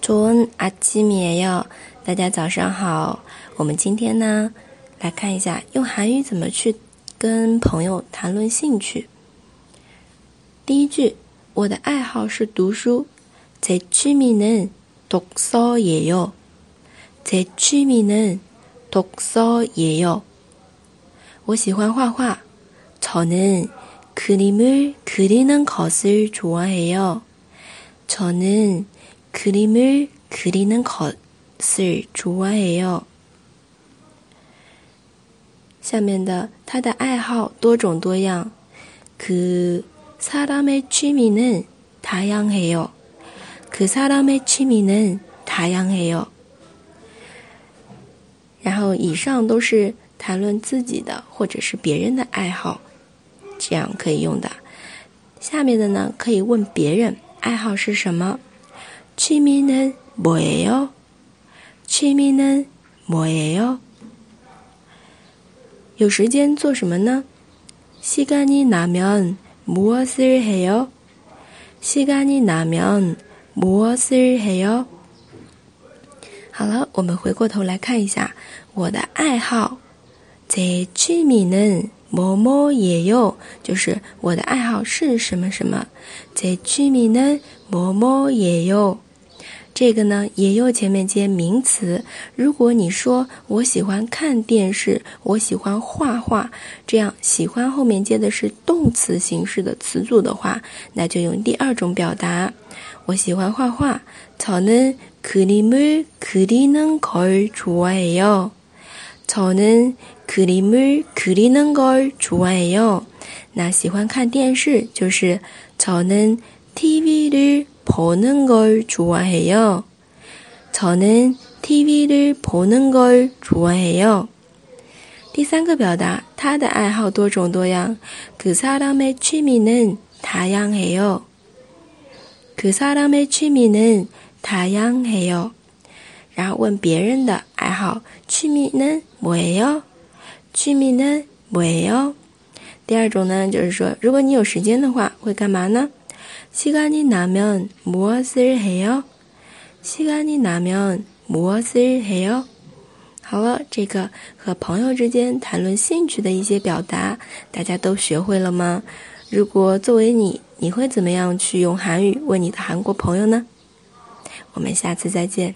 좋은아침이에 요， 大家早上好。我们今天呢，来看一下用韩语怎么去跟朋友谈论兴趣。第一句，我的爱好是读书。제취미는독서예 요。 제취미는독서예 요。 我喜欢画画。저는그림을그리는것을좋아해 요。 저는 그림을그리는것을좋아해 요。 下面的他的爱好多种多样。그사람의취미는다양해 요。 그사람의취미는다양해 요。 然后以上都是谈论自己的或者是别人的爱好，这样可以用的。下面的呢，可以问别人爱好是什么。 취미는 뭐예요? 취미는 뭐예요? 有时间做什么呢? 시간이 나면 무엇을 해요? 시간이 나면 무엇을 해요? 好了，我们回过头来看一下我的爱好。제 취미는 뭐뭐예요. 就是我的爱好是什么什么。제 취미는 뭐뭐예요. 这个呢，也有前面接名词。如果你说我喜欢看电视，我喜欢画画，这样喜欢后面接的是动词形式的词组的话，那就用第二种表达。我喜欢画画，저는그림을그리는걸좋아해 요。 저는그림을그리는걸좋아해 요。 那喜欢看电视就是저는 TV 를보는걸좋아해 요。 저는 TV 를보는걸좋아해 요。 第三个表达，他的爱好多种多样。그사람의취미는다양해 요。 그사람의취미는다양해 요。 然后问别人的爱好，취미는뭐예 요？ 취미는뭐예 요？ 第二种呢，就是说，如果你有时间的话，会干嘛呢？ 시간이 나면 무엇을 해요? 시간이 나면 무엇을 해요? 好了，这个和朋友之间谈论兴趣的一些表达，大家都学会了吗？如果作为你，你会怎么样去用韩语问你的韩国朋友呢？我们下次再见。